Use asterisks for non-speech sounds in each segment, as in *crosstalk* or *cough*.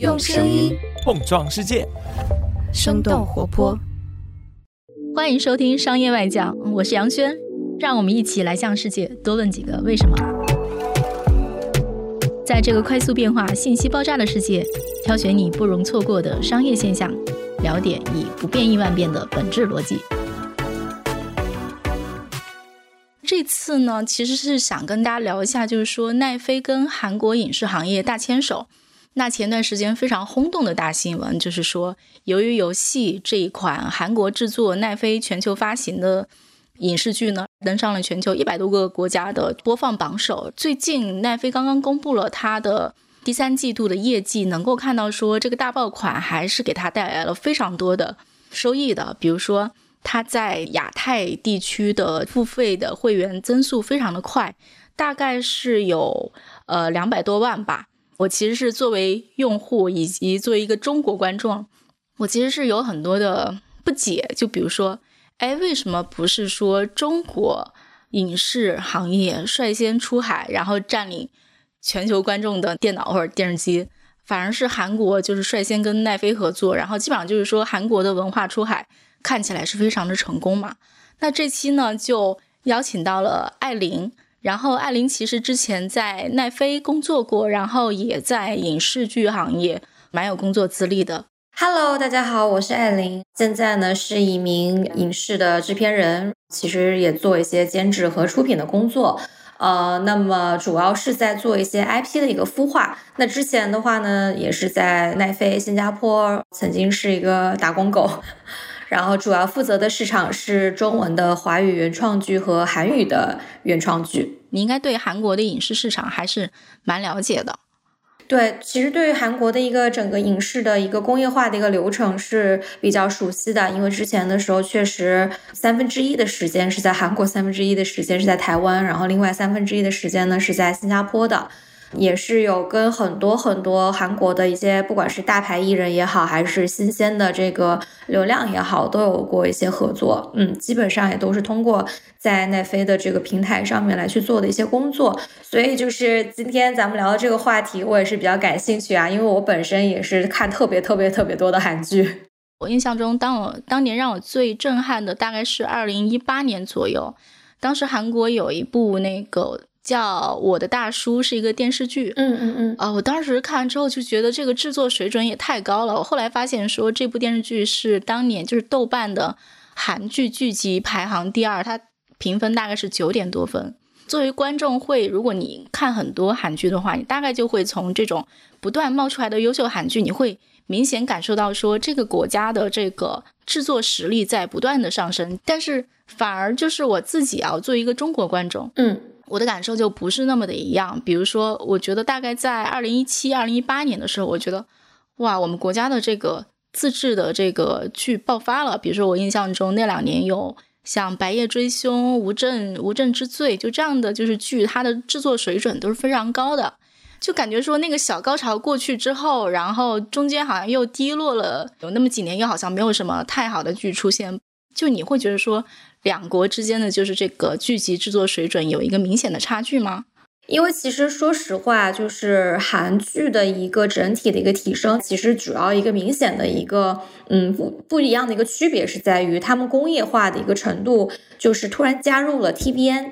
用声音碰撞世界，生动活泼。欢迎收听《商业外讲》，我是杨轩，让我们一起来向世界多问几个为什么。在这个快速变化、信息爆炸的世界，挑选你不容错过的商业现象，了解以不变应万变的本质逻辑。这次呢，其实是想跟大家聊一下，就是说奈飞跟韩国影视行业大牵手。那前段时间非常轰动的大新闻，就是说，由于游戏这一款韩国制作、奈飞全球发行的影视剧呢，登上了全球一百多个国家的播放榜首。最近，奈飞刚刚公布了它的第三季度的业绩，能够看到说，这个大爆款还是给它带来了非常多的收益的。比如说，它在亚太地区的付费的会员增速非常的快，大概是有呃两百多万吧。我其实是作为用户以及作为一个中国观众，我其实是有很多的不解。就比如说，哎，为什么不是说中国影视行业率先出海，然后占领全球观众的电脑或者电视机，反而是韩国就是率先跟奈飞合作，然后基本上就是说韩国的文化出海看起来是非常的成功嘛？那这期呢就邀请到了艾琳。然后艾琳其实之前在奈飞工作过，然后也在影视剧行业蛮有工作资历的。Hello，大家好，我是艾琳，现在呢是一名影视的制片人，其实也做一些监制和出品的工作。呃，那么主要是在做一些 IP 的一个孵化。那之前的话呢，也是在奈飞新加坡，曾经是一个打工狗。然后主要负责的市场是中文的华语原创剧和韩语的原创剧。你应该对韩国的影视市场还是蛮了解的。对，其实对于韩国的一个整个影视的一个工业化的一个流程是比较熟悉的，因为之前的时候确实三分之一的时间是在韩国，三分之一的时间是在台湾，然后另外三分之一的时间呢是在新加坡的。也是有跟很多很多韩国的一些，不管是大牌艺人也好，还是新鲜的这个流量也好，都有过一些合作。嗯，基本上也都是通过在奈飞的这个平台上面来去做的一些工作。所以就是今天咱们聊的这个话题，我也是比较感兴趣啊，因为我本身也是看特别特别特别多的韩剧。我印象中，当我当年让我最震撼的大概是二零一八年左右，当时韩国有一部那个。叫我的大叔是一个电视剧，嗯嗯嗯，啊，我当时看完之后就觉得这个制作水准也太高了。我后来发现说这部电视剧是当年就是豆瓣的韩剧剧集排行第二，它评分大概是九点多分。作为观众会，如果你看很多韩剧的话，你大概就会从这种不断冒出来的优秀韩剧，你会明显感受到说这个国家的这个制作实力在不断的上升。但是反而就是我自己啊，作为一个中国观众，嗯。我的感受就不是那么的一样。比如说，我觉得大概在二零一七、二零一八年的时候，我觉得，哇，我们国家的这个自制的这个剧爆发了。比如说，我印象中那两年有像《白夜追凶》《无证无证之罪》就这样的，就是剧，它的制作水准都是非常高的。就感觉说那个小高潮过去之后，然后中间好像又低落了，有那么几年又好像没有什么太好的剧出现。就你会觉得说。两国之间的就是这个剧集制作水准有一个明显的差距吗？因为其实说实话，就是韩剧的一个整体的一个提升，其实主要一个明显的一个嗯不不一样的一个区别是在于他们工业化的一个程度，就是突然加入了 TVN。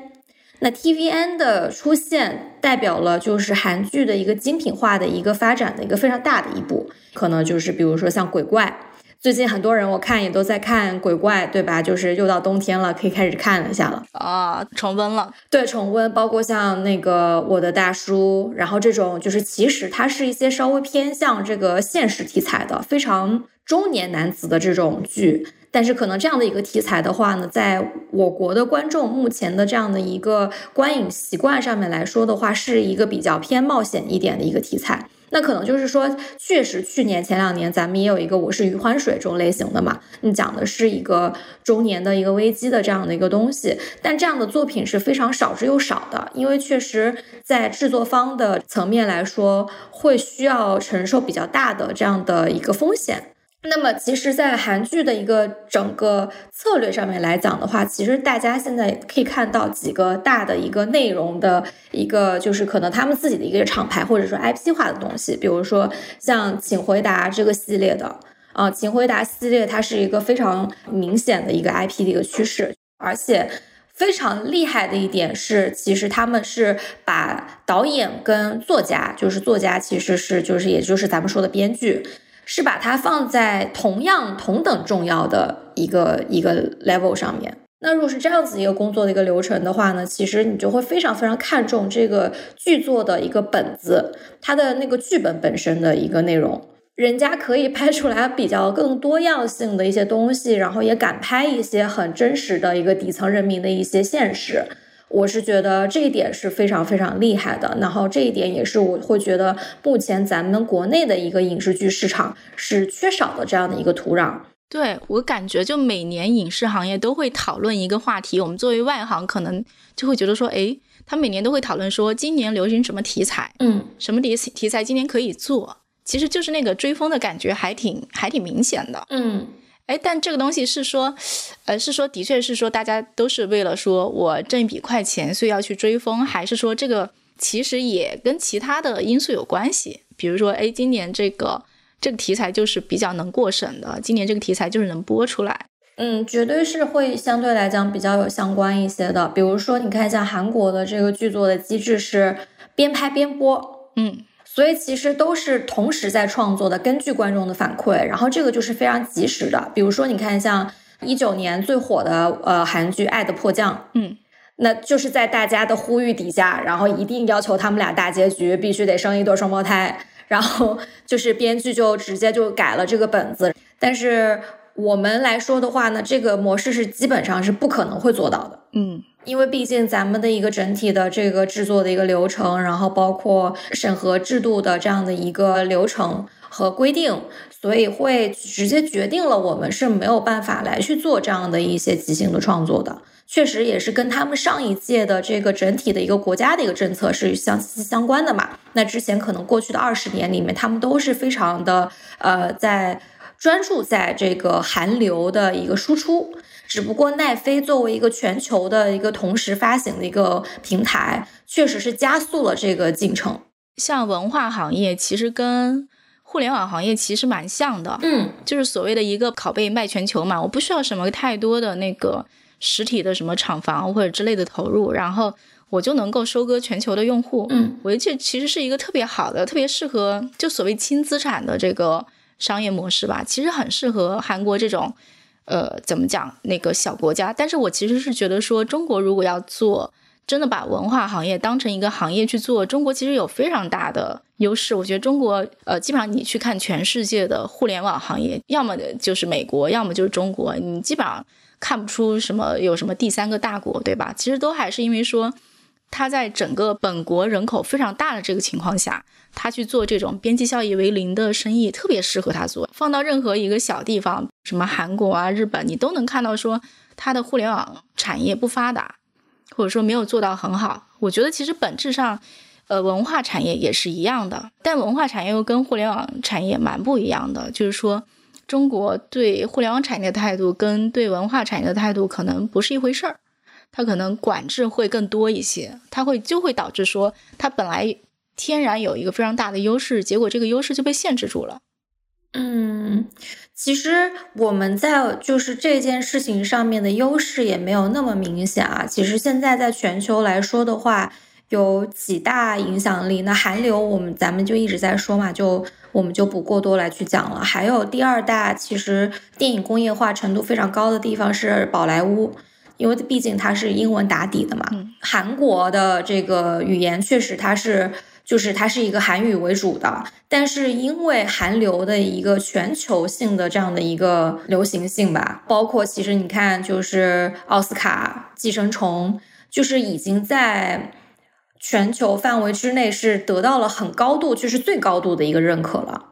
那 TVN 的出现代表了就是韩剧的一个精品化的一个发展的一个非常大的一步，可能就是比如说像鬼怪。最近很多人我看也都在看鬼怪，对吧？就是又到冬天了，可以开始看一下了啊，重温了。对，重温，包括像那个我的大叔，然后这种就是其实它是一些稍微偏向这个现实题材的，非常中年男子的这种剧。但是可能这样的一个题材的话呢，在我国的观众目前的这样的一个观影习惯上面来说的话，是一个比较偏冒险一点的一个题材。那可能就是说，确实去年前两年咱们也有一个《我是余欢水》这种类型的嘛，你讲的是一个中年的一个危机的这样的一个东西，但这样的作品是非常少之又少的，因为确实在制作方的层面来说，会需要承受比较大的这样的一个风险。那么，其实，在韩剧的一个整个策略上面来讲的话，其实大家现在可以看到几个大的一个内容的一个，就是可能他们自己的一个厂牌或者说 IP 化的东西，比如说像《请回答》这个系列的啊，《请回答》系列它是一个非常明显的一个 IP 的一个趋势，而且非常厉害的一点是，其实他们是把导演跟作家，就是作家其实是就是也就是咱们说的编剧。是把它放在同样同等重要的一个一个 level 上面。那如果是这样子一个工作的一个流程的话呢，其实你就会非常非常看重这个剧作的一个本子，它的那个剧本本身的一个内容，人家可以 *laughs* 拍出来比较更多样性的一些东西，然后也敢拍一些很真实的一个底层人民的一些现实。我是觉得这一点是非常非常厉害的，然后这一点也是我会觉得目前咱们国内的一个影视剧市场是缺少的这样的一个土壤。对我感觉，就每年影视行业都会讨论一个话题，我们作为外行可能就会觉得说，哎，他每年都会讨论说今年流行什么题材，嗯，什么题题材今年可以做，其实就是那个追风的感觉还挺还挺明显的，嗯。哎，但这个东西是说，呃，是说，的确是说，大家都是为了说我挣一笔快钱，所以要去追风，还是说这个其实也跟其他的因素有关系？比如说，哎，今年这个这个题材就是比较能过审的，今年这个题材就是能播出来。嗯，绝对是会相对来讲比较有相关一些的。比如说，你看一下韩国的这个剧作的机制是边拍边播，嗯。所以其实都是同时在创作的，根据观众的反馈，然后这个就是非常及时的。比如说，你看像一九年最火的呃韩剧《爱的迫降》，嗯，那就是在大家的呼吁底下，然后一定要求他们俩大结局必须得生一对双胞胎，然后就是编剧就直接就改了这个本子。但是我们来说的话呢，这个模式是基本上是不可能会做到的，嗯。因为毕竟咱们的一个整体的这个制作的一个流程，然后包括审核制度的这样的一个流程和规定，所以会直接决定了我们是没有办法来去做这样的一些即兴的创作的。确实也是跟他们上一届的这个整体的一个国家的一个政策是相息息相关的嘛。那之前可能过去的二十年里面，他们都是非常的呃在专注在这个韩流的一个输出。只不过奈飞作为一个全球的一个同时发行的一个平台，确实是加速了这个进程。像文化行业，其实跟互联网行业其实蛮像的，嗯，就是所谓的一个拷贝卖全球嘛，我不需要什么太多的那个实体的什么厂房或者之类的投入，然后我就能够收割全球的用户。嗯，我觉得这其实是一个特别好的、特别适合就所谓轻资产的这个商业模式吧，其实很适合韩国这种。呃，怎么讲？那个小国家，但是我其实是觉得说，中国如果要做，真的把文化行业当成一个行业去做，中国其实有非常大的优势。我觉得中国，呃，基本上你去看全世界的互联网行业，要么就是美国，要么就是中国，你基本上看不出什么有什么第三个大国，对吧？其实都还是因为说。他在整个本国人口非常大的这个情况下，他去做这种边际效益为零的生意，特别适合他做。放到任何一个小地方，什么韩国啊、日本，你都能看到说他的互联网产业不发达，或者说没有做到很好。我觉得其实本质上，呃，文化产业也是一样的，但文化产业又跟互联网产业蛮不一样的。就是说，中国对互联网产业的态度跟对文化产业的态度可能不是一回事儿。它可能管制会更多一些，它会就会导致说，它本来天然有一个非常大的优势，结果这个优势就被限制住了。嗯，其实我们在就是这件事情上面的优势也没有那么明显啊。其实现在在全球来说的话，有几大影响力。那韩流我们咱们就一直在说嘛，就我们就不过多来去讲了。还有第二大，其实电影工业化程度非常高的地方是宝莱坞。因为毕竟它是英文打底的嘛，韩国的这个语言确实它是，就是它是一个韩语为主的，但是因为韩流的一个全球性的这样的一个流行性吧，包括其实你看，就是奥斯卡、寄生虫，就是已经在全球范围之内是得到了很高度，就是最高度的一个认可了，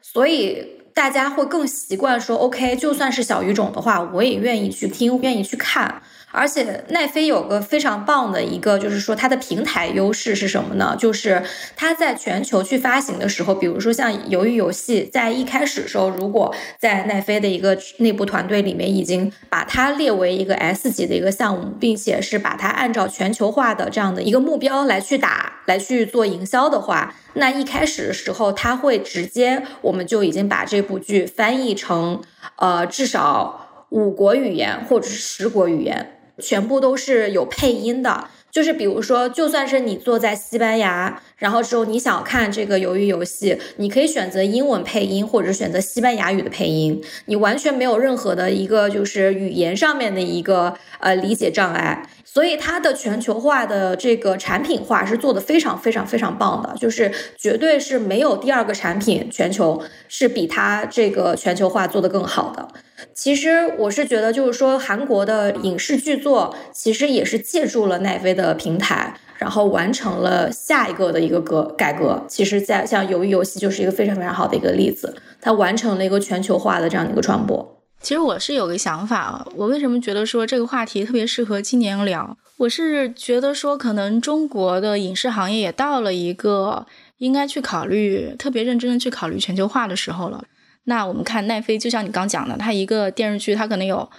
所以。大家会更习惯说，OK，就算是小语种的话，我也愿意去听，愿意去看。而且奈飞有个非常棒的一个，就是说它的平台优势是什么呢？就是它在全球去发行的时候，比如说像鱿鱼游戏，在一开始的时候，如果在奈飞的一个内部团队里面已经把它列为一个 S 级的一个项目，并且是把它按照全球化的这样的一个目标来去打，来去做营销的话，那一开始的时候，它会直接我们就已经把这部剧翻译成呃至少五国语言或者是十国语言。全部都是有配音的，就是比如说，就算是你坐在西班牙，然后之后你想看这个鱿鱼游戏，你可以选择英文配音，或者选择西班牙语的配音，你完全没有任何的一个就是语言上面的一个呃理解障碍。所以它的全球化的这个产品化是做的非常非常非常棒的，就是绝对是没有第二个产品全球是比它这个全球化做的更好的。其实我是觉得，就是说韩国的影视剧作其实也是借助了奈飞的平台，然后完成了下一个的一个革改革。其实，在像鱿鱼游戏就是一个非常非常好的一个例子，它完成了一个全球化的这样的一个传播。其实我是有个想法啊，我为什么觉得说这个话题特别适合今年聊？我是觉得说，可能中国的影视行业也到了一个应该去考虑、特别认真的去考虑全球化的时候了。那我们看奈飞，就像你刚讲的，它一个电视剧它可能有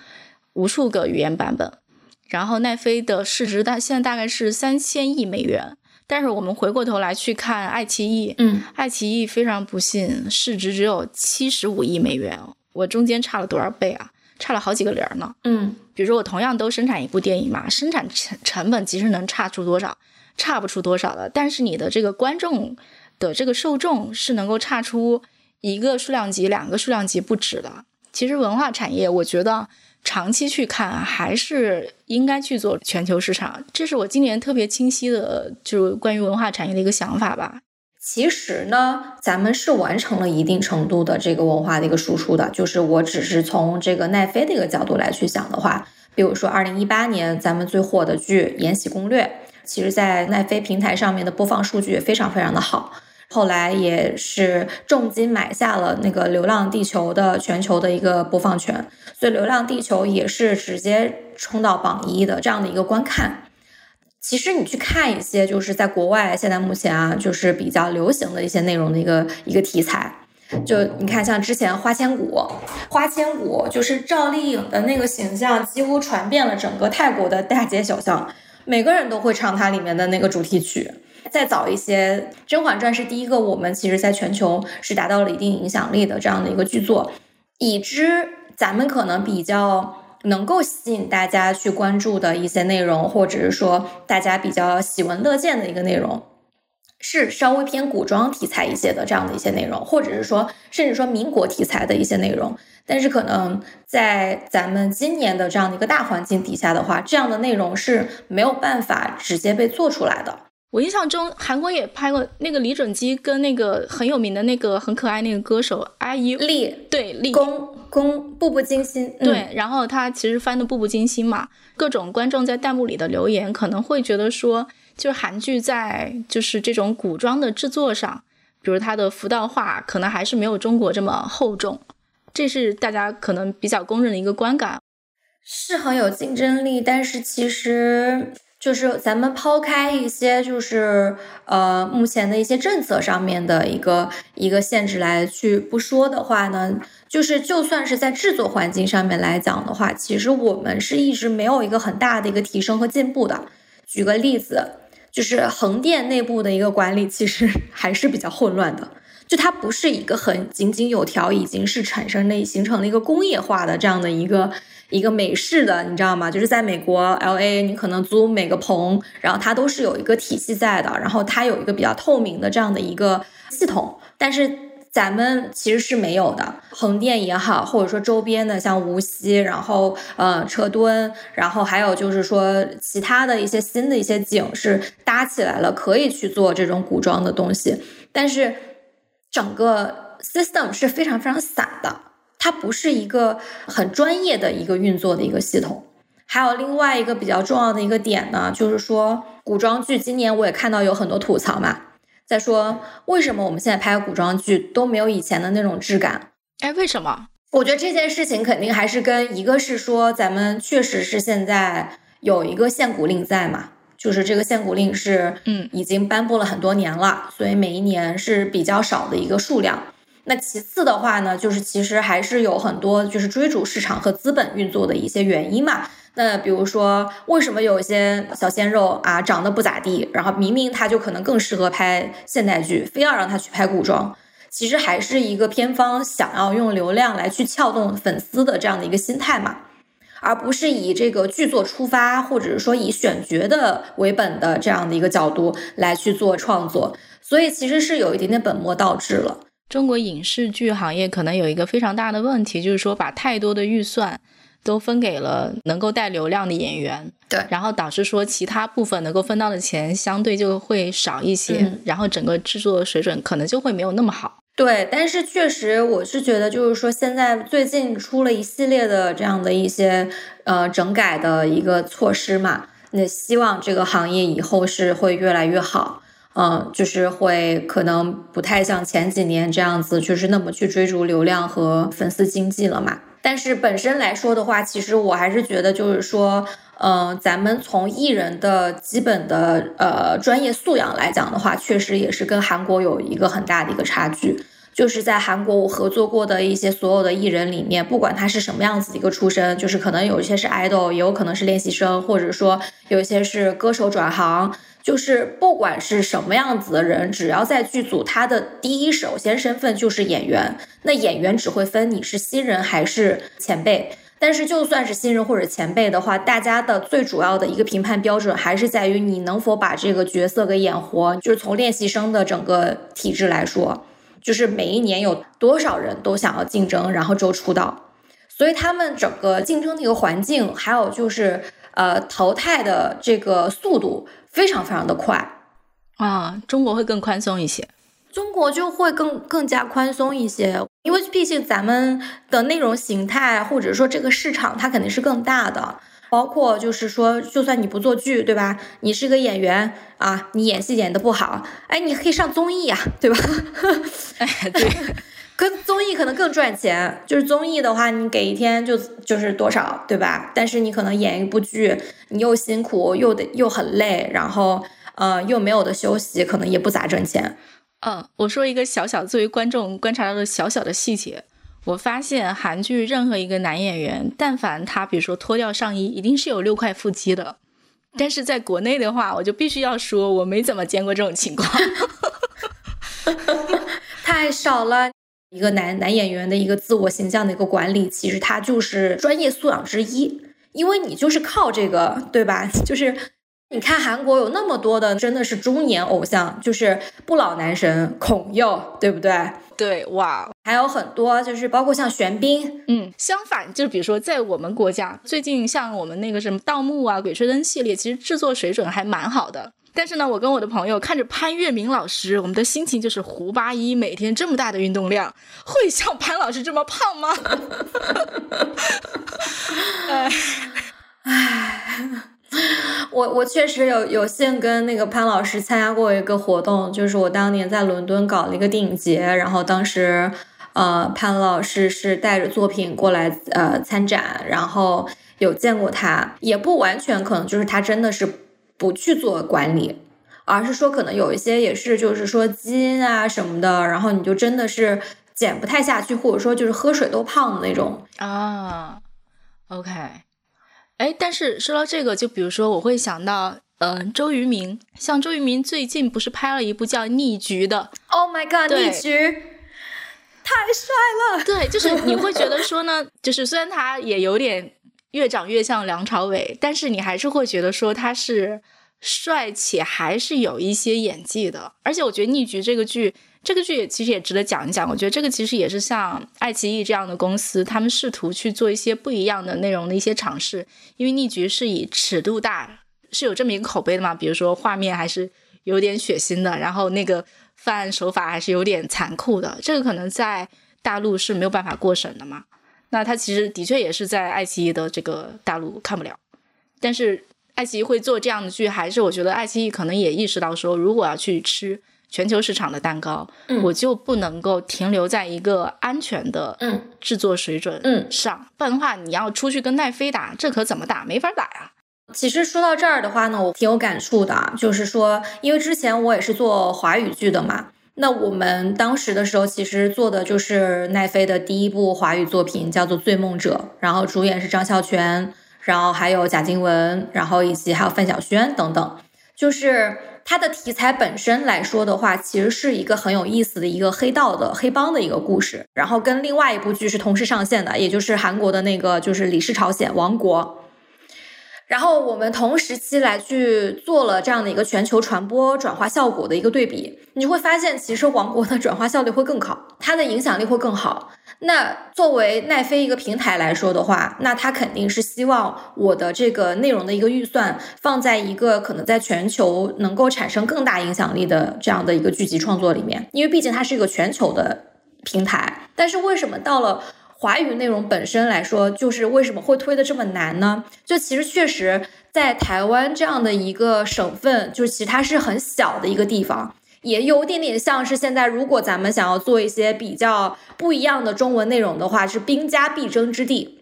无数个语言版本，然后奈飞的市值大现在大概是三千亿美元，但是我们回过头来去看爱奇艺，嗯，爱奇艺非常不幸，市值只有七十五亿美元。我中间差了多少倍啊？差了好几个零呢。嗯，比如说我同样都生产一部电影嘛，生产成成本其实能差出多少？差不出多少的。但是你的这个观众的这个受众是能够差出一个数量级、两个数量级不止的。其实文化产业，我觉得长期去看还是应该去做全球市场。这是我今年特别清晰的，就是关于文化产业的一个想法吧。其实呢，咱们是完成了一定程度的这个文化的一个输出的。就是我只是从这个奈飞的一个角度来去讲的话，比如说二零一八年咱们最火的剧《延禧攻略》，其实在奈飞平台上面的播放数据也非常非常的好。后来也是重金买下了那个《流浪地球》的全球的一个播放权，所以《流浪地球》也是直接冲到榜一的这样的一个观看。其实你去看一些，就是在国外现在目前啊，就是比较流行的一些内容的一个一个题材。就你看，像之前《花千骨》，《花千骨》就是赵丽颖的那个形象，几乎传遍了整个泰国的大街小巷，每个人都会唱它里面的那个主题曲。再早一些，《甄嬛传》是第一个我们其实在全球是达到了一定影响力的这样的一个剧作。已知咱们可能比较。能够吸引大家去关注的一些内容，或者是说大家比较喜闻乐见的一个内容，是稍微偏古装题材一些的这样的一些内容，或者是说甚至说民国题材的一些内容。但是可能在咱们今年的这样的一个大环境底下的话，这样的内容是没有办法直接被做出来的。我印象中，韩国也拍过那个李准基跟那个很有名的那个很可爱那个歌手阿姨丽，对丽。宫步步惊心，对，然后他其实翻的步步惊心嘛，各种观众在弹幕里的留言可能会觉得说，就是韩剧在就是这种古装的制作上，比如它的服道化可能还是没有中国这么厚重，这是大家可能比较公认的一个观感，是很有竞争力，但是其实。就是咱们抛开一些，就是呃目前的一些政策上面的一个一个限制来去不说的话呢，就是就算是在制作环境上面来讲的话，其实我们是一直没有一个很大的一个提升和进步的。举个例子，就是横店内部的一个管理其实 *laughs* 还是比较混乱的，就它不是一个很井井有条，已经是产生了形成了一个工业化的这样的一个。一个美式的，你知道吗？就是在美国 L A，你可能租每个棚，然后它都是有一个体系在的，然后它有一个比较透明的这样的一个系统。但是咱们其实是没有的，横店也好，或者说周边的像无锡，然后呃车墩，然后还有就是说其他的一些新的一些景是搭起来了，可以去做这种古装的东西，但是整个 system 是非常非常散的。它不是一个很专业的一个运作的一个系统，还有另外一个比较重要的一个点呢，就是说古装剧今年我也看到有很多吐槽嘛，在说为什么我们现在拍古装剧都没有以前的那种质感。哎，为什么？我觉得这件事情肯定还是跟一个是说，咱们确实是现在有一个限古令在嘛，就是这个限古令是嗯已经颁布了很多年了，所以每一年是比较少的一个数量。那其次的话呢，就是其实还是有很多就是追逐市场和资本运作的一些原因嘛。那比如说，为什么有一些小鲜肉啊长得不咋地，然后明明他就可能更适合拍现代剧，非要让他去拍古装？其实还是一个片方想要用流量来去撬动粉丝的这样的一个心态嘛，而不是以这个剧作出发，或者是说以选角的为本的这样的一个角度来去做创作。所以其实是有一点点本末倒置了。中国影视剧行业可能有一个非常大的问题，就是说把太多的预算都分给了能够带流量的演员，对。然后导致说其他部分能够分到的钱相对就会少一些，嗯。然后整个制作水准可能就会没有那么好。对，但是确实，我是觉得，就是说，现在最近出了一系列的这样的一些呃整改的一个措施嘛，那希望这个行业以后是会越来越好，嗯、就是会可能不太像前几年这样子，就是那么去追逐流量和粉丝经济了嘛。但是本身来说的话，其实我还是觉得，就是说，嗯、咱们从艺人的基本的呃专业素养来讲的话，确实也是跟韩国有一个很大的一个差距。就是在韩国我合作过的一些所有的艺人里面，不管他是什么样子的一个出身，就是可能有一些是 idol，也有可能是练习生，或者说有一些是歌手转行，就是不管是什么样子的人，只要在剧组，他的第一首先身份就是演员。那演员只会分你是新人还是前辈。但是就算是新人或者前辈的话，大家的最主要的一个评判标准还是在于你能否把这个角色给演活。就是从练习生的整个体制来说，就是每一年有多少人都想要竞争，然后之后出道，所以他们整个竞争的一个环境，还有就是呃淘汰的这个速度非常非常的快。啊，中国会更宽松一些。中国就会更更加宽松一些，因为毕竟咱们的内容形态或者说这个市场它肯定是更大的，包括就是说，就算你不做剧，对吧？你是个演员啊，你演戏演的不好，哎，你可以上综艺啊，对吧？*laughs* 哎，对，跟综艺可能更赚钱，就是综艺的话，你给一天就就是多少，对吧？但是你可能演一部剧，你又辛苦又得又很累，然后呃又没有的休息，可能也不咋挣钱。嗯，我说一个小小作为观众观察到的小小的细节，我发现韩剧任何一个男演员，但凡他比如说脱掉上衣，一定是有六块腹肌的。但是在国内的话，我就必须要说，我没怎么见过这种情况。*laughs* 太少了。一个男男演员的一个自我形象的一个管理，其实他就是专业素养之一，因为你就是靠这个，对吧？就是你看韩国有那么多的真的是中年偶像，就是不老男神孔侑，对不对？对，哇，还有很多就是包括像玄彬，嗯，相反，就比如说在我们国家，最近像我们那个什么盗墓啊、鬼吹灯系列，其实制作水准还蛮好的。但是呢，我跟我的朋友看着潘粤明老师，我们的心情就是胡八一每天这么大的运动量，会像潘老师这么胖吗？*laughs* 哎，我我确实有有幸跟那个潘老师参加过一个活动，就是我当年在伦敦搞了一个电影节，然后当时呃潘老师是带着作品过来呃参展，然后有见过他，也不完全可能就是他真的是不去做管理，而是说可能有一些也是就是说基因啊什么的，然后你就真的是减不太下去，或者说就是喝水都胖的那种。啊，OK，哎，但是说到这个，就比如说我会想到，嗯、周渝民，像周渝民最近不是拍了一部叫《逆局》的，Oh my god，逆局太帅了！对，就是你会觉得说呢，就是虽然他也有点越长越像梁朝伟，但是你还是会觉得说他是帅且还是有一些演技的。而且我觉得《逆局》这个剧，这个剧也其实也值得讲一讲。我觉得这个其实也是像爱奇艺这样的公司，他们试图去做一些不一样的内容的一些尝试。因为《逆局》是以尺度大，是有这么一个口碑的嘛，比如说画面还是有点血腥的，然后那个犯案手法还是有点残酷的，这个可能在大陆是没有办法过审的嘛。那它其实的确也是在爱奇艺的这个大陆看不了，但是爱奇艺会做这样的剧，还是我觉得爱奇艺可能也意识到说，如果要去吃全球市场的蛋糕，嗯我就不能够停留在一个安全的嗯制作水准嗯上，不然的话，你要出去跟奈飞打，这可怎么打？没法打呀。其实说到这儿的话呢，我挺有感触的啊，就是说，因为之前我也是做华语剧的嘛，那我们当时的时候其实做的就是奈飞的第一部华语作品，叫做《醉梦者》，然后主演是张孝全，然后还有贾静雯，然后以及还有范晓萱等等，就是。它的题材本身来说的话，其实是一个很有意思的一个黑道的黑帮的一个故事，然后跟另外一部剧是同时上线的，也就是韩国的那个就是《李氏朝鲜王国》。然后我们同时期来去做了这样的一个全球传播转化效果的一个对比，你会发现，其实王国的转化效率会更好，它的影响力会更好。那作为奈飞一个平台来说的话，那它肯定是希望我的这个内容的一个预算放在一个可能在全球能够产生更大影响力的这样的一个剧集创作里面，因为毕竟它是一个全球的平台。但是为什么到了华语内容本身来说，就是为什么会推的这么难呢？就其实确实在台湾这样的一个省份，就是其实它是很小的一个地方，也有点点像是现在如果咱们想要做一些比较不一样的中文内容的话，是兵家必争之地。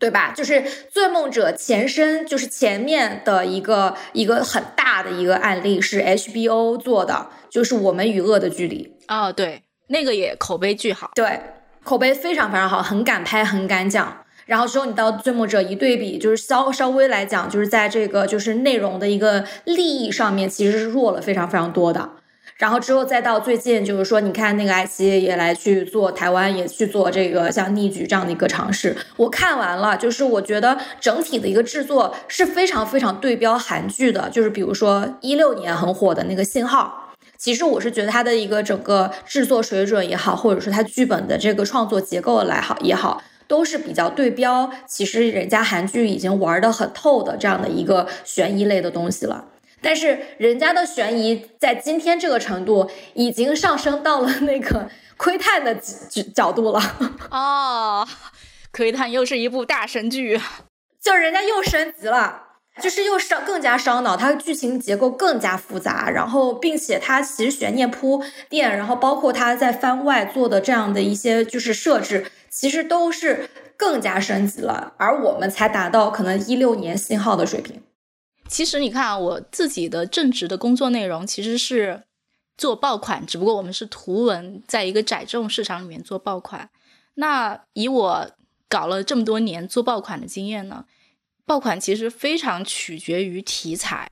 对吧？就是《醉梦者》前身，就是前面的一个一个很大的一个案例是 HBO 做的，就是《我们与恶的距离》。哦，对，那个也口碑巨好。对，口碑非常非常好，很敢拍，很敢讲。然后之后你到《醉梦者》一对比，就是稍稍微来讲，就是在这个就是内容的一个利益上面，其实是弱了非常非常多的。然后之后再到最近，就是说，你看那个爱奇艺也来去做台湾，也去做这个像逆局这样的一个尝试。我看完了，就是我觉得整体的一个制作是非常非常对标韩剧的，就是比如说一六年很火的那个《信号》。其实我是觉得它的一个整个制作水准也好，或者说它剧本的这个创作结构来好也好，都是比较对标。其实人家韩剧已经玩的很透的这样的一个悬疑类的东西了。但是人家的悬疑在今天这个程度，已经上升到了那个窥探的角角度了。*laughs* 哦，窥探又是一部大神剧，就人家又升级了。就是又烧更加烧脑，它剧情结构更加复杂，然后并且它其实悬念铺垫，然后包括它在番外做的这样的一些就是设置，其实都是更加升级了，而我们才达到可能一六年信号的水平。其实你看啊，我自己的正职的工作内容其实是做爆款，只不过我们是图文，在一个窄众市场里面做爆款。那以我搞了这么多年做爆款的经验呢？爆款其实非常取决于题材，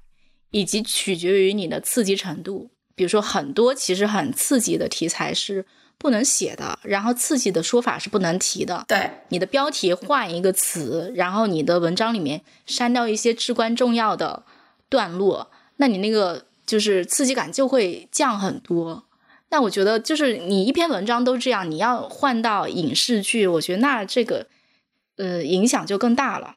以及取决于你的刺激程度。比如说，很多其实很刺激的题材是不能写的，然后刺激的说法是不能提的。对，你的标题换一个词，然后你的文章里面删掉一些至关重要的段落，那你那个就是刺激感就会降很多。那我觉得，就是你一篇文章都这样，你要换到影视剧，我觉得那这个呃影响就更大了。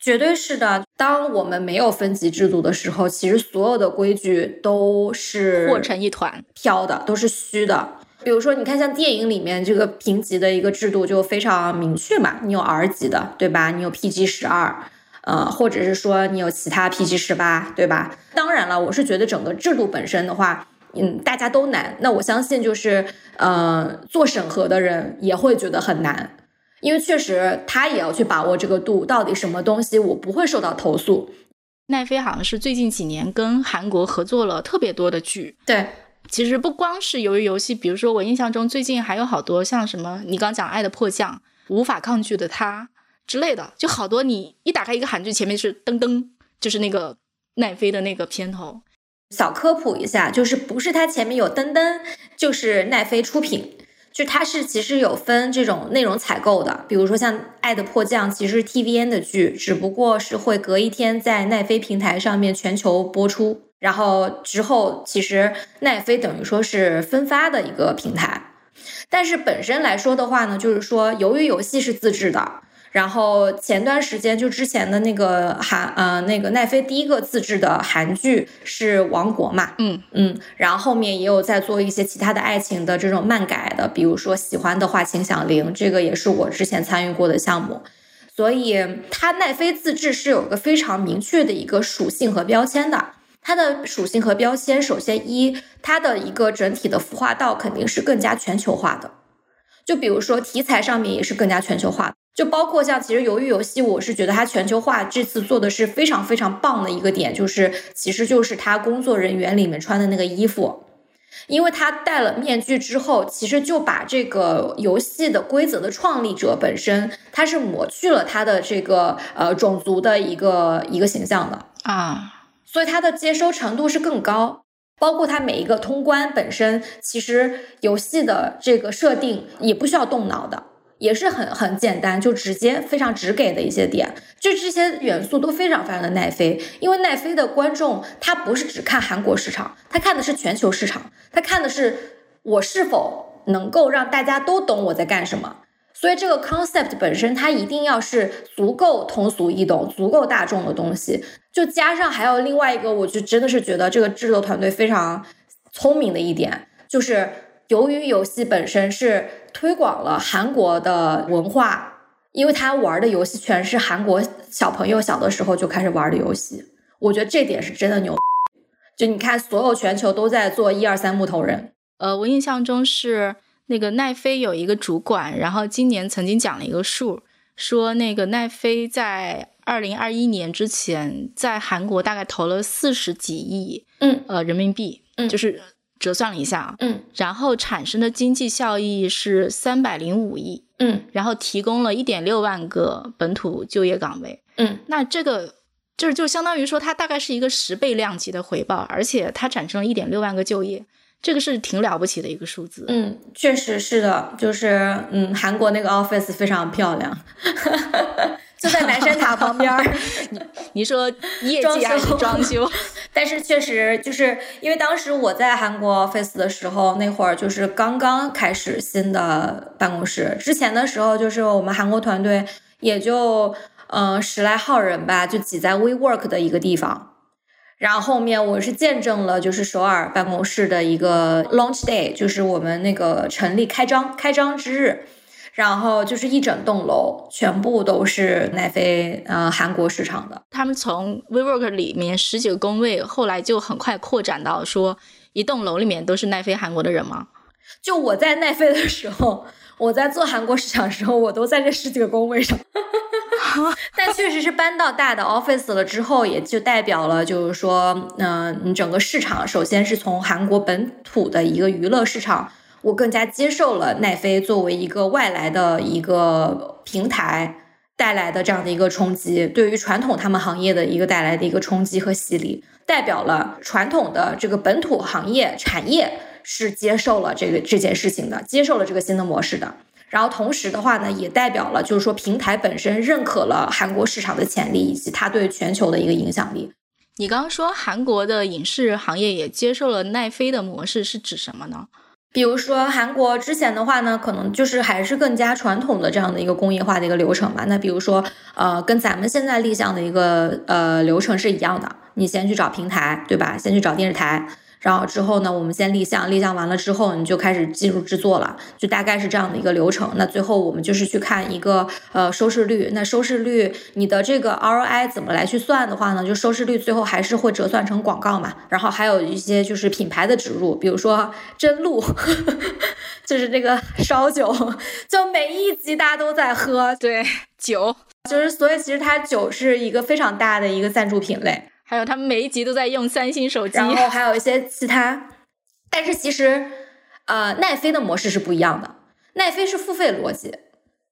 绝对是的。当我们没有分级制度的时候，其实所有的规矩都是和成一团，飘的，都是虚的。比如说，你看像电影里面这个评级的一个制度就非常明确嘛，你有 R 级的，对吧？你有 PG 十二，呃，或者是说你有其他 PG 十八，对吧？当然了，我是觉得整个制度本身的话，嗯，大家都难。那我相信就是，呃，做审核的人也会觉得很难。因为确实，他也要去把握这个度，到底什么东西我不会受到投诉。奈飞好像是最近几年跟韩国合作了特别多的剧。对，其实不光是由于游戏，比如说我印象中最近还有好多像什么你刚讲《爱的迫降》、《无法抗拒的他》之类的，就好多你一打开一个韩剧，前面是噔噔，就是那个奈飞的那个片头。小科普一下，就是不是它前面有噔噔，就是奈飞出品。就它是其实有分这种内容采购的，比如说像《爱的迫降》，其实是 TVN 的剧，只不过是会隔一天在奈飞平台上面全球播出，然后之后其实奈飞等于说是分发的一个平台。但是本身来说的话呢，就是说由于游戏是自制的。然后前段时间就之前的那个韩呃那个奈飞第一个自制的韩剧是《王国》嘛，嗯嗯，然后后面也有在做一些其他的爱情的这种漫改的，比如说《喜欢的话请响铃》，这个也是我之前参与过的项目，所以它奈飞自制是有一个非常明确的一个属性和标签的。它的属性和标签，首先一，它的一个整体的孵化道肯定是更加全球化的。就比如说题材上面也是更加全球化，就包括像其实鱿鱼游戏，我是觉得它全球化这次做的是非常非常棒的一个点，就是其实就是它工作人员里面穿的那个衣服，因为他戴了面具之后，其实就把这个游戏的规则的创立者本身，他是抹去了他的这个呃种族的一个一个形象的啊，所以他的接收程度是更高。包括它每一个通关本身，其实游戏的这个设定也不需要动脑的，也是很很简单，就直接非常直给的一些点，就这些元素都非常非常的奈飞。因为奈飞的观众他不是只看韩国市场，他看的是全球市场，他看的是我是否能够让大家都懂我在干什么。所以这个 concept 本身它一定要是足够通俗易懂、足够大众的东西。就加上还有另外一个，我就真的是觉得这个制作团队非常聪明的一点，就是由于游戏本身是推广了韩国的文化，因为他玩的游戏全是韩国小朋友小的时候就开始玩的游戏，我觉得这点是真的牛。就你看，所有全球都在做一二三木头人。呃，我印象中是。那个奈飞有一个主管，然后今年曾经讲了一个数，说那个奈飞在二零二一年之前在韩国大概投了四十几亿，嗯，呃人民币，嗯，就是折算了一下，嗯，然后产生的经济效益是三百零五亿，嗯，然后提供了一点六万个本土就业岗位，嗯，那这个就是就相当于说它大概是一个十倍量级的回报，而且它产生了一点六万个就业。这个是挺了不起的一个数字，嗯，确实是的，就是嗯，韩国那个 office 非常漂亮，就在南山塔旁边儿。*laughs* 你你说业绩还是装修？*laughs* 但是确实就是因为当时我在韩国 office 的时候，那会儿就是刚刚开始新的办公室，之前的时候就是我们韩国团队也就嗯十来号人吧，就挤在 WeWork 的一个地方。然后后面我是见证了，就是首尔办公室的一个 launch day，就是我们那个成立开张开张之日，然后就是一整栋楼全部都是奈飞呃韩国市场的。他们从 WeWork 里面十几个工位，后来就很快扩展到说一栋楼里面都是奈飞韩国的人吗？就我在奈飞的时候，我在做韩国市场的时候，我都在这十几个工位上。*laughs* 但确实是搬到大的 office 了之后，也就代表了，就是说，嗯，你整个市场首先是从韩国本土的一个娱乐市场，我更加接受了奈飞作为一个外来的一个平台带来的这样的一个冲击，对于传统他们行业的一个带来的一个冲击和洗礼，代表了传统的这个本土行业产业是接受了这个这件事情的，接受了这个新的模式的。然后同时的话呢，也代表了就是说平台本身认可了韩国市场的潜力以及它对全球的一个影响力。你刚刚说韩国的影视行业也接受了奈飞的模式，是指什么呢？比如说韩国之前的话呢，可能就是还是更加传统的这样的一个工业化的一个流程吧。那比如说呃，跟咱们现在立项的一个呃流程是一样的，你先去找平台，对吧？先去找电视台。然后之后呢，我们先立项，立项完了之后，你就开始进入制作了，就大概是这样的一个流程。那最后我们就是去看一个呃收视率，那收视率你的这个 ROI 怎么来去算的话呢？就收视率最后还是会折算成广告嘛。然后还有一些就是品牌的植入，比如说真露，*laughs* 就是那个烧酒，就每一集大家都在喝，对酒，就是所以其实它酒是一个非常大的一个赞助品类。还有他们每一集都在用三星手机，然后还有一些其他，但是其实，呃，奈飞的模式是不一样的。奈飞是付费逻辑，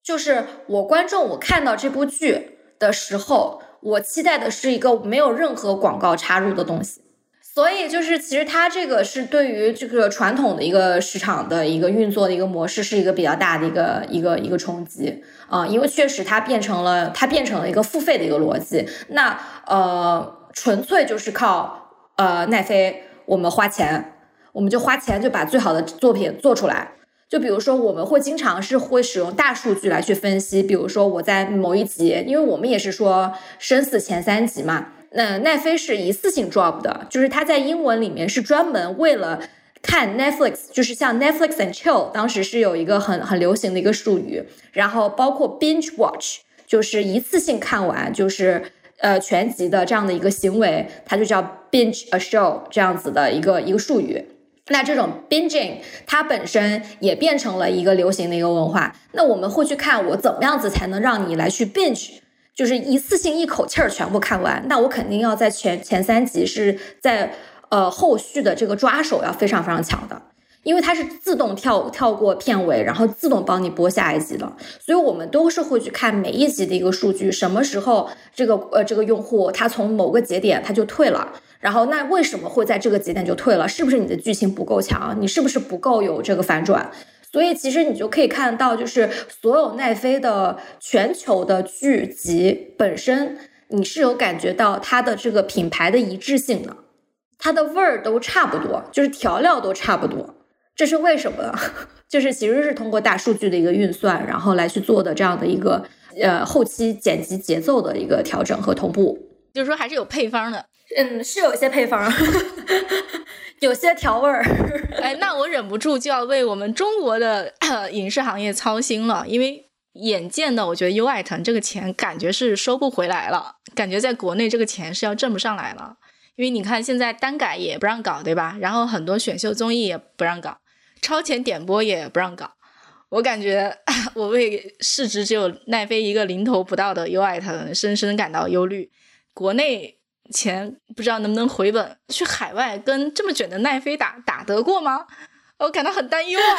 就是我观众我看到这部剧的时候，我期待的是一个没有任何广告插入的东西。所以就是其实它这个是对于这个传统的一个市场的一个运作的一个模式是一个比较大的一个一个一个冲击啊，因为确实它变成了它变成了一个付费的一个逻辑。那呃。纯粹就是靠呃奈飞，我们花钱，我们就花钱就把最好的作品做出来。就比如说，我们会经常是会使用大数据来去分析。比如说，我在某一集，因为我们也是说生死前三集嘛，那奈飞是一次性 drop 的，就是它在英文里面是专门为了看 Netflix，就是像 Netflix and chill，当时是有一个很很流行的一个术语。然后包括 binge watch，就是一次性看完，就是。呃全集的这样的一个行为，它就叫 binge a show 这样子的一个一个术语。那这种 bingeing 它本身也变成了一个流行的一个文化。那我们会去看我怎么样子才能让你来去 binge，就是一次性一口气儿全部看完。那我肯定要在前前三集是在呃后续的这个抓手要非常非常强的。因为它是自动跳跳过片尾，然后自动帮你播下一集的，所以我们都是会去看每一集的一个数据，什么时候这个呃这个用户他从某个节点他就退了，然后那为什么会在这个节点就退了？是不是你的剧情不够强？你是不是不够有这个反转？所以其实你就可以看到，就是所有奈飞的全球的剧集本身，你是有感觉到它的这个品牌的一致性的，它的味儿都差不多，就是调料都差不多。这是为什么呢？*laughs* 就是其实是通过大数据的一个运算，然后来去做的这样的一个呃后期剪辑节奏的一个调整和同步。就是说还是有配方的，嗯，是有一些配方，*laughs* 有些调味儿。哎，那我忍不住就要为我们中国的 *coughs* 影视行业操心了，因为眼见的，我觉得优爱腾这个钱感觉是收不回来了，感觉在国内这个钱是要挣不上来了。因为你看现在单改也不让搞，对吧？然后很多选秀综艺也不让搞。超前点播也不让搞，我感觉 *laughs* 我为市值只有奈飞一个零头不到的优爱腾深深感到忧虑。国内钱不知道能不能回本，去海外跟这么卷的奈飞打打得过吗？我感到很担忧啊！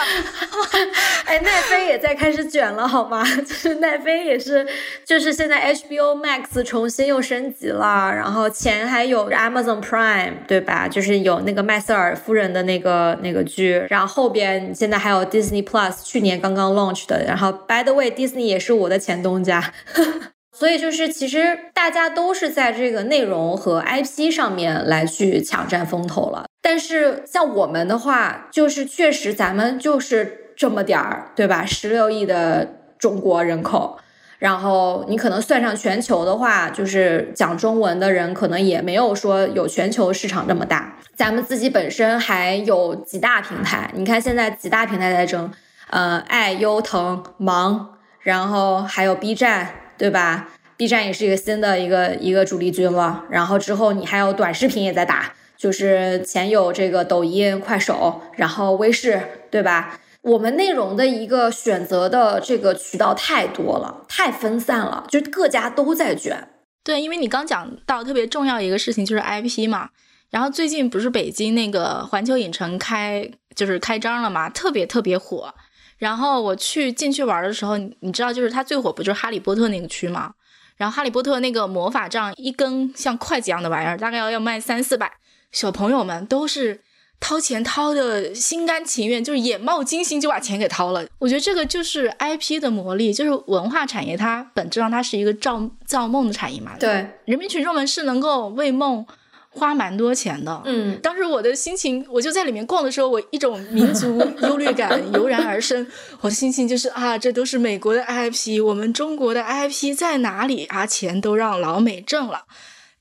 *laughs* 哎，奈飞也在开始卷了，好吗？*laughs* 就是奈飞也是，就是现在 HBO Max 重新又升级了，然后前还有 Amazon Prime，对吧？就是有那个麦瑟尔夫人的那个那个剧，然后后边现在还有 Disney Plus，去年刚刚 launch 的。然后 By the way，Disney 也是我的前东家，*laughs* 所以就是其实大家都是在这个内容和 IP 上面来去抢占风头了。但是像我们的话，就是确实咱们就是这么点儿，对吧？十六亿的中国人口，然后你可能算上全球的话，就是讲中文的人可能也没有说有全球市场这么大。咱们自己本身还有几大平台，你看现在几大平台在争，呃，爱优腾、芒，然后还有 B 站，对吧？B 站也是一个新的一个一个主力军了。然后之后你还有短视频也在打。就是前有这个抖音、快手，然后微视，对吧？我们内容的一个选择的这个渠道太多了，太分散了，就各家都在卷。对，因为你刚讲到特别重要一个事情就是 IP 嘛，然后最近不是北京那个环球影城开就是开张了嘛，特别特别火。然后我去进去玩的时候，你知道就是它最火不就是哈利波特那个区嘛？然后哈利波特那个魔法杖一根像筷子一样的玩意儿，大概要要卖三四百。小朋友们都是掏钱掏的心甘情愿，就是眼冒金星就把钱给掏了。我觉得这个就是 IP 的魔力，就是文化产业，它本质上它是一个造造梦的产业嘛。对，人民群众们是能够为梦花蛮多钱的。嗯，当时我的心情，我就在里面逛的时候，我一种民族 *laughs* 忧虑感油然而生。我的心情就是啊，这都是美国的 IP，我们中国的 IP 在哪里啊？钱都让老美挣了。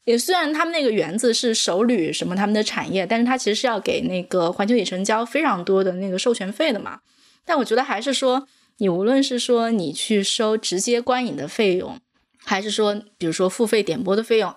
也虽然他们那个园子是首旅什么他们的产业，但是他其实是要给那个环球影城交非常多的那个授权费的嘛。但我觉得还是说，你无论是说你去收直接观影的费用，还是说比如说付费点播的费用，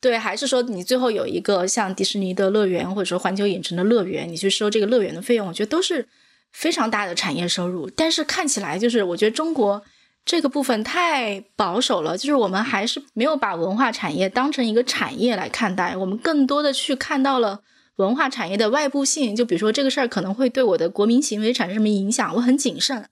对，还是说你最后有一个像迪士尼的乐园或者说环球影城的乐园，你去收这个乐园的费用，我觉得都是非常大的产业收入。但是看起来就是我觉得中国。这个部分太保守了，就是我们还是没有把文化产业当成一个产业来看待，我们更多的去看到了文化产业的外部性。就比如说这个事儿可能会对我的国民行为产生什么影响，我很谨慎，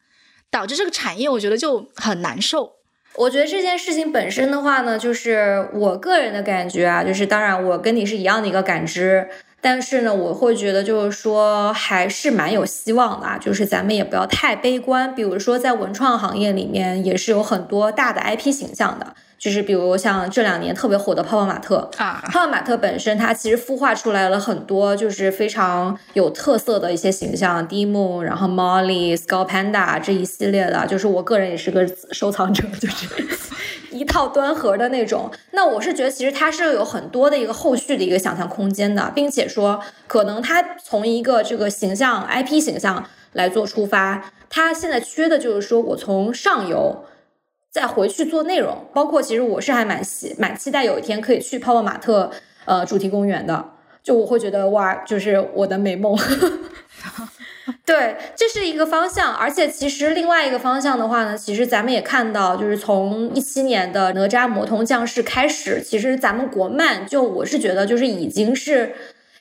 导致这个产业我觉得就很难受。我觉得这件事情本身的话呢，就是我个人的感觉啊，就是当然我跟你是一样的一个感知。但是呢，我会觉得就是说还是蛮有希望的，就是咱们也不要太悲观。比如说在文创行业里面，也是有很多大的 IP 形象的，就是比如像这两年特别火的泡泡玛特啊，泡泡玛特本身它其实孵化出来了很多就是非常有特色的一些形象，蒂姆，然后 Molly、Skull Panda 这一系列的，就是我个人也是个收藏者，就是。一套端盒的那种，那我是觉得其实它是有很多的一个后续的一个想象空间的，并且说可能它从一个这个形象 IP 形象来做出发，它现在缺的就是说我从上游再回去做内容。包括其实我是还蛮期蛮期待有一天可以去泡泡玛特呃主题公园的，就我会觉得哇，就是我的美梦。*laughs* *laughs* 对，这是一个方向，而且其实另外一个方向的话呢，其实咱们也看到，就是从一七年的哪吒魔童降世开始，其实咱们国漫就我是觉得就是已经是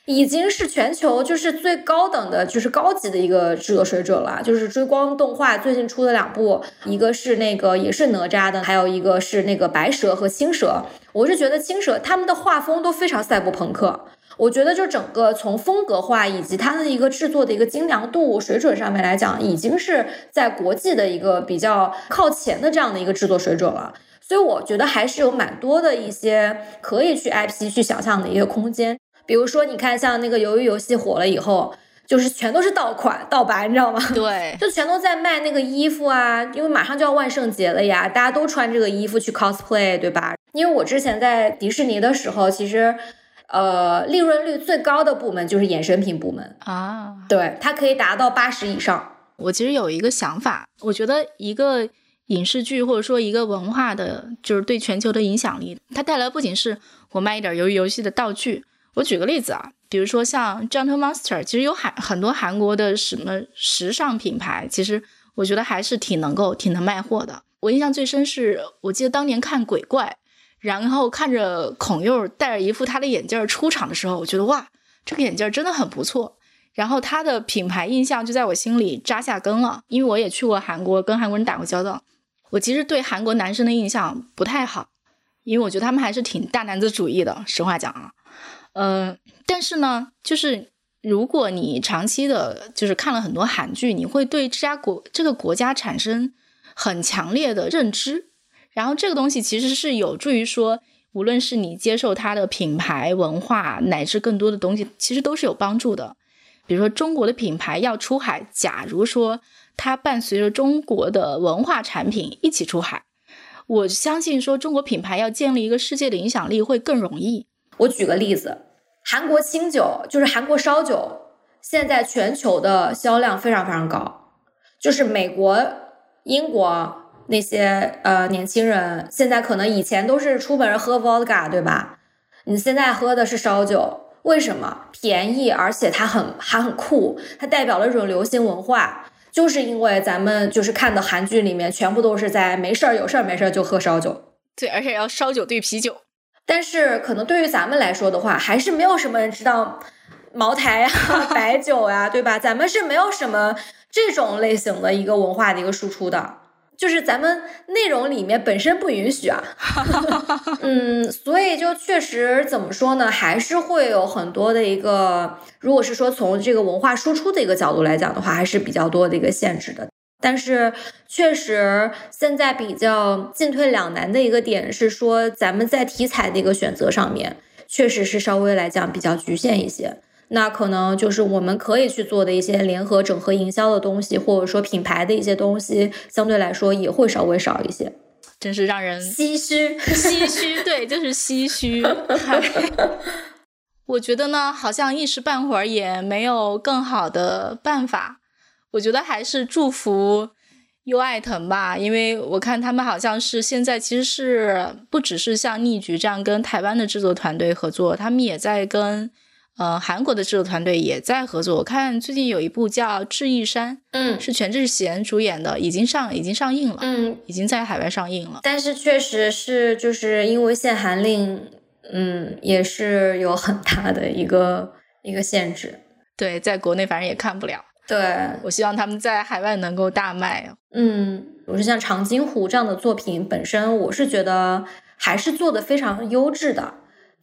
已经是全球就是最高等的，就是高级的一个制作水准了。就是追光动画最近出的两部，一个是那个也是哪吒的，还有一个是那个白蛇和青蛇。我是觉得青蛇他们的画风都非常赛博朋克。我觉得，就整个从风格化以及它的一个制作的一个精良度水准上面来讲，已经是在国际的一个比较靠前的这样的一个制作水准了。所以我觉得还是有蛮多的一些可以去 IP 去想象的一个空间。比如说，你看像那个鱿鱼游戏火了以后，就是全都是盗款盗版，你知道吗？*laughs* 对，就全都在卖那个衣服啊，因为马上就要万圣节了呀，大家都穿这个衣服去 cosplay，对吧？因为我之前在迪士尼的时候，其实。呃，利润率最高的部门就是衍生品部门啊，对，它可以达到八十以上。我其实有一个想法，我觉得一个影视剧或者说一个文化的，就是对全球的影响力，它带来不仅是我卖一点鱿鱼游戏的道具。我举个例子啊，比如说像 Gentle Monster，其实有韩很多韩国的什么时尚品牌，其实我觉得还是挺能够挺能卖货的。我印象最深是，我记得当年看鬼怪。然后看着孔佑戴着一副他的眼镜出场的时候，我觉得哇，这个眼镜真的很不错。然后他的品牌印象就在我心里扎下根了，因为我也去过韩国，跟韩国人打过交道。我其实对韩国男生的印象不太好，因为我觉得他们还是挺大男子主义的。实话讲啊，嗯，但是呢，就是如果你长期的，就是看了很多韩剧，你会对这家国这个国家产生很强烈的认知。然后这个东西其实是有助于说，无论是你接受它的品牌文化，乃至更多的东西，其实都是有帮助的。比如说中国的品牌要出海，假如说它伴随着中国的文化产品一起出海，我相信说中国品牌要建立一个世界的影响力会更容易。我举个例子，韩国清酒就是韩国烧酒，现在全球的销量非常非常高，就是美国、英国。那些呃年轻人现在可能以前都是出门喝 vodka 对吧？你现在喝的是烧酒，为什么？便宜，而且它很还很酷，它代表了一种流行文化。就是因为咱们就是看的韩剧里面全部都是在没事儿有事儿没事儿就喝烧酒，对，而且要烧酒兑啤酒。但是可能对于咱们来说的话，还是没有什么人知道茅台呀、*laughs* 白酒呀，对吧？咱们是没有什么这种类型的一个文化的一个输出的。就是咱们内容里面本身不允许啊，*laughs* 嗯，所以就确实怎么说呢，还是会有很多的一个，如果是说从这个文化输出的一个角度来讲的话，还是比较多的一个限制的。但是确实现在比较进退两难的一个点是说，咱们在题材的一个选择上面，确实是稍微来讲比较局限一些。那可能就是我们可以去做的一些联合整合营销的东西，或者说品牌的一些东西，相对来说也会稍微少一些，真是让人唏嘘，唏嘘，对，就是唏嘘。*laughs* 我觉得呢，好像一时半会儿也没有更好的办法。我觉得还是祝福优爱腾吧，因为我看他们好像是现在其实是不只是像逆局这样跟台湾的制作团队合作，他们也在跟。呃，韩国的制作团队也在合作。我看最近有一部叫《智异山》，嗯，是全智贤主演的，已经上，已经上映了，嗯，已经在海外上映了。但是确实是就是因为限韩令，嗯，也是有很大的一个一个限制。对，在国内反正也看不了。对，我希望他们在海外能够大卖。嗯，我是像《长津湖》这样的作品本身，我是觉得还是做的非常优质的。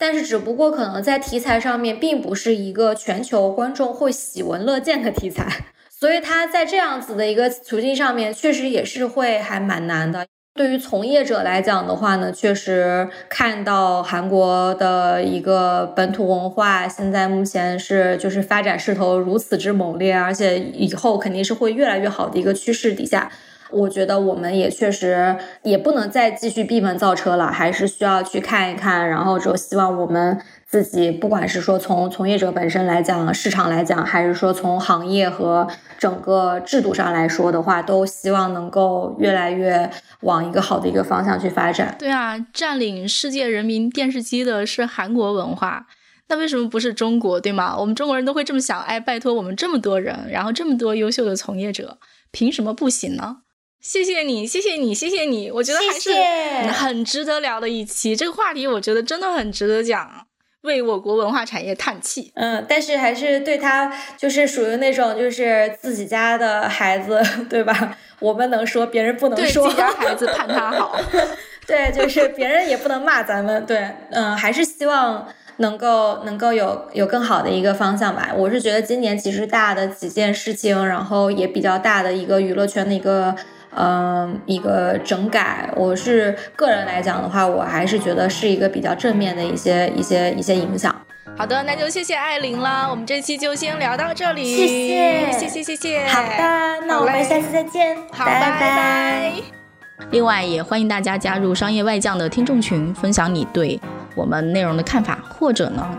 但是，只不过可能在题材上面，并不是一个全球观众会喜闻乐见的题材，所以它在这样子的一个途径上面，确实也是会还蛮难的。对于从业者来讲的话呢，确实看到韩国的一个本土文化现在目前是就是发展势头如此之猛烈，而且以后肯定是会越来越好的一个趋势底下。我觉得我们也确实也不能再继续闭门造车了，还是需要去看一看，然后就希望我们自己不管是说从从业者本身来讲，市场来讲，还是说从行业和整个制度上来说的话，都希望能够越来越往一个好的一个方向去发展。对啊，占领世界人民电视机的是韩国文化，那为什么不是中国？对吗？我们中国人都会这么想，哎，拜托我们这么多人，然后这么多优秀的从业者，凭什么不行呢？谢谢你，谢谢你，谢谢你，我觉得还是很值得聊的一期。这个话题我觉得真的很值得讲。为我国文化产业叹气，嗯，但是还是对他就是属于那种就是自己家的孩子，对吧？我们能说，别人不能说。自己家孩子 *laughs* 盼他好，对，就是别人也不能骂咱们，对，嗯，还是希望能够能够有有更好的一个方向吧。我是觉得今年其实大的几件事情，然后也比较大的一个娱乐圈的一个。嗯，一个整改，我是个人来讲的话，我还是觉得是一个比较正面的一些一些一些影响。好的，那就谢谢艾琳了，我们这期就先聊到这里。谢谢，谢谢，谢谢。好的，那我们下期再见。好，拜拜。另外，也欢迎大家加入商业外将的听众群，分享你对我们内容的看法，或者呢，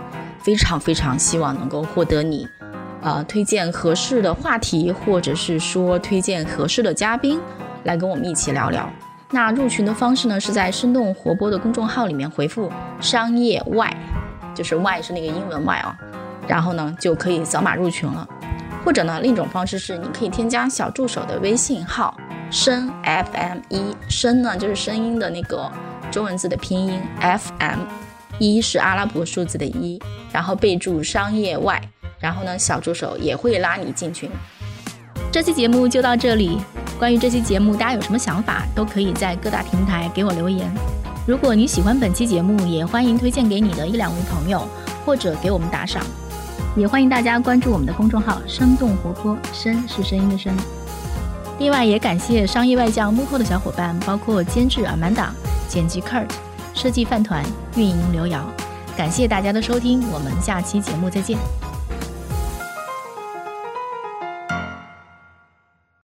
非常非常希望能够获得你，呃，推荐合适的话题，或者是说推荐合适的嘉宾。来跟我们一起聊聊。那入群的方式呢，是在生动活泼的公众号里面回复“商业 Y，”，就是“ Y ”是那个英文“ Y ”啊，然后呢就可以扫码入群了。或者呢，另一种方式是，你可以添加小助手的微信号“声 FM 一”，声呢就是声音的那个中文字的拼音，FM 一是阿拉伯数字的一，然后备注“商业 Y，”，然后呢小助手也会拉你进群。这期节目就到这里。关于这期节目，大家有什么想法，都可以在各大平台给我留言。如果你喜欢本期节目，也欢迎推荐给你的一两位朋友，或者给我们打赏。也欢迎大家关注我们的公众号“生动活泼”，声是声音的声。另外，也感谢商业外教幕后的小伙伴，包括监制阿曼达、剪辑 Kurt、设计饭团、运营刘瑶。感谢大家的收听，我们下期节目再见。